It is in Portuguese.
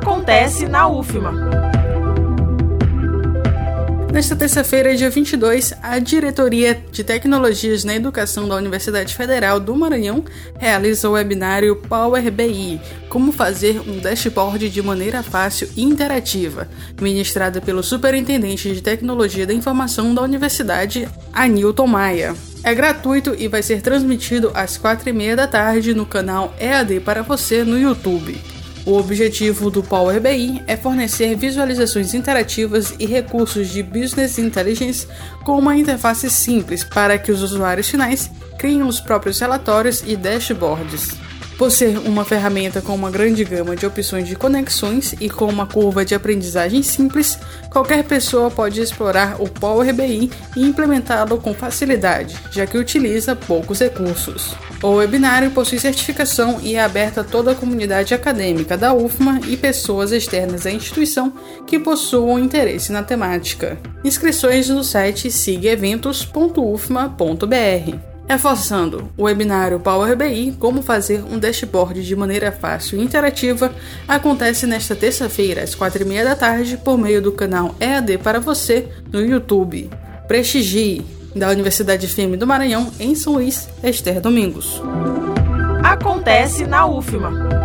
Acontece na UFMA. Nesta terça-feira, dia 22, a Diretoria de Tecnologias na Educação da Universidade Federal do Maranhão realizou o webinário Power BI Como fazer um dashboard de maneira fácil e interativa, ministrada pelo Superintendente de Tecnologia da Informação da Universidade, Anilton Maia. É gratuito e vai ser transmitido às quatro e meia da tarde no canal EAD para você no YouTube. O objetivo do Power BI é fornecer visualizações interativas e recursos de Business Intelligence com uma interface simples para que os usuários finais criem os próprios relatórios e dashboards. Por ser uma ferramenta com uma grande gama de opções de conexões e com uma curva de aprendizagem simples, qualquer pessoa pode explorar o Power BI e implementá-lo com facilidade, já que utiliza poucos recursos. O webinário possui certificação e é aberto a toda a comunidade acadêmica da UFMA e pessoas externas à instituição que possuam interesse na temática. Inscrições no site sigeeventos.ufma.br. Reforçando, o webinário Power BI Como fazer um dashboard de maneira fácil e interativa acontece nesta terça-feira, às quatro e meia da tarde, por meio do canal EAD para você no YouTube. Prestigie! Da Universidade FM do Maranhão, em São Luís, Esther Domingos. Acontece na UFMA.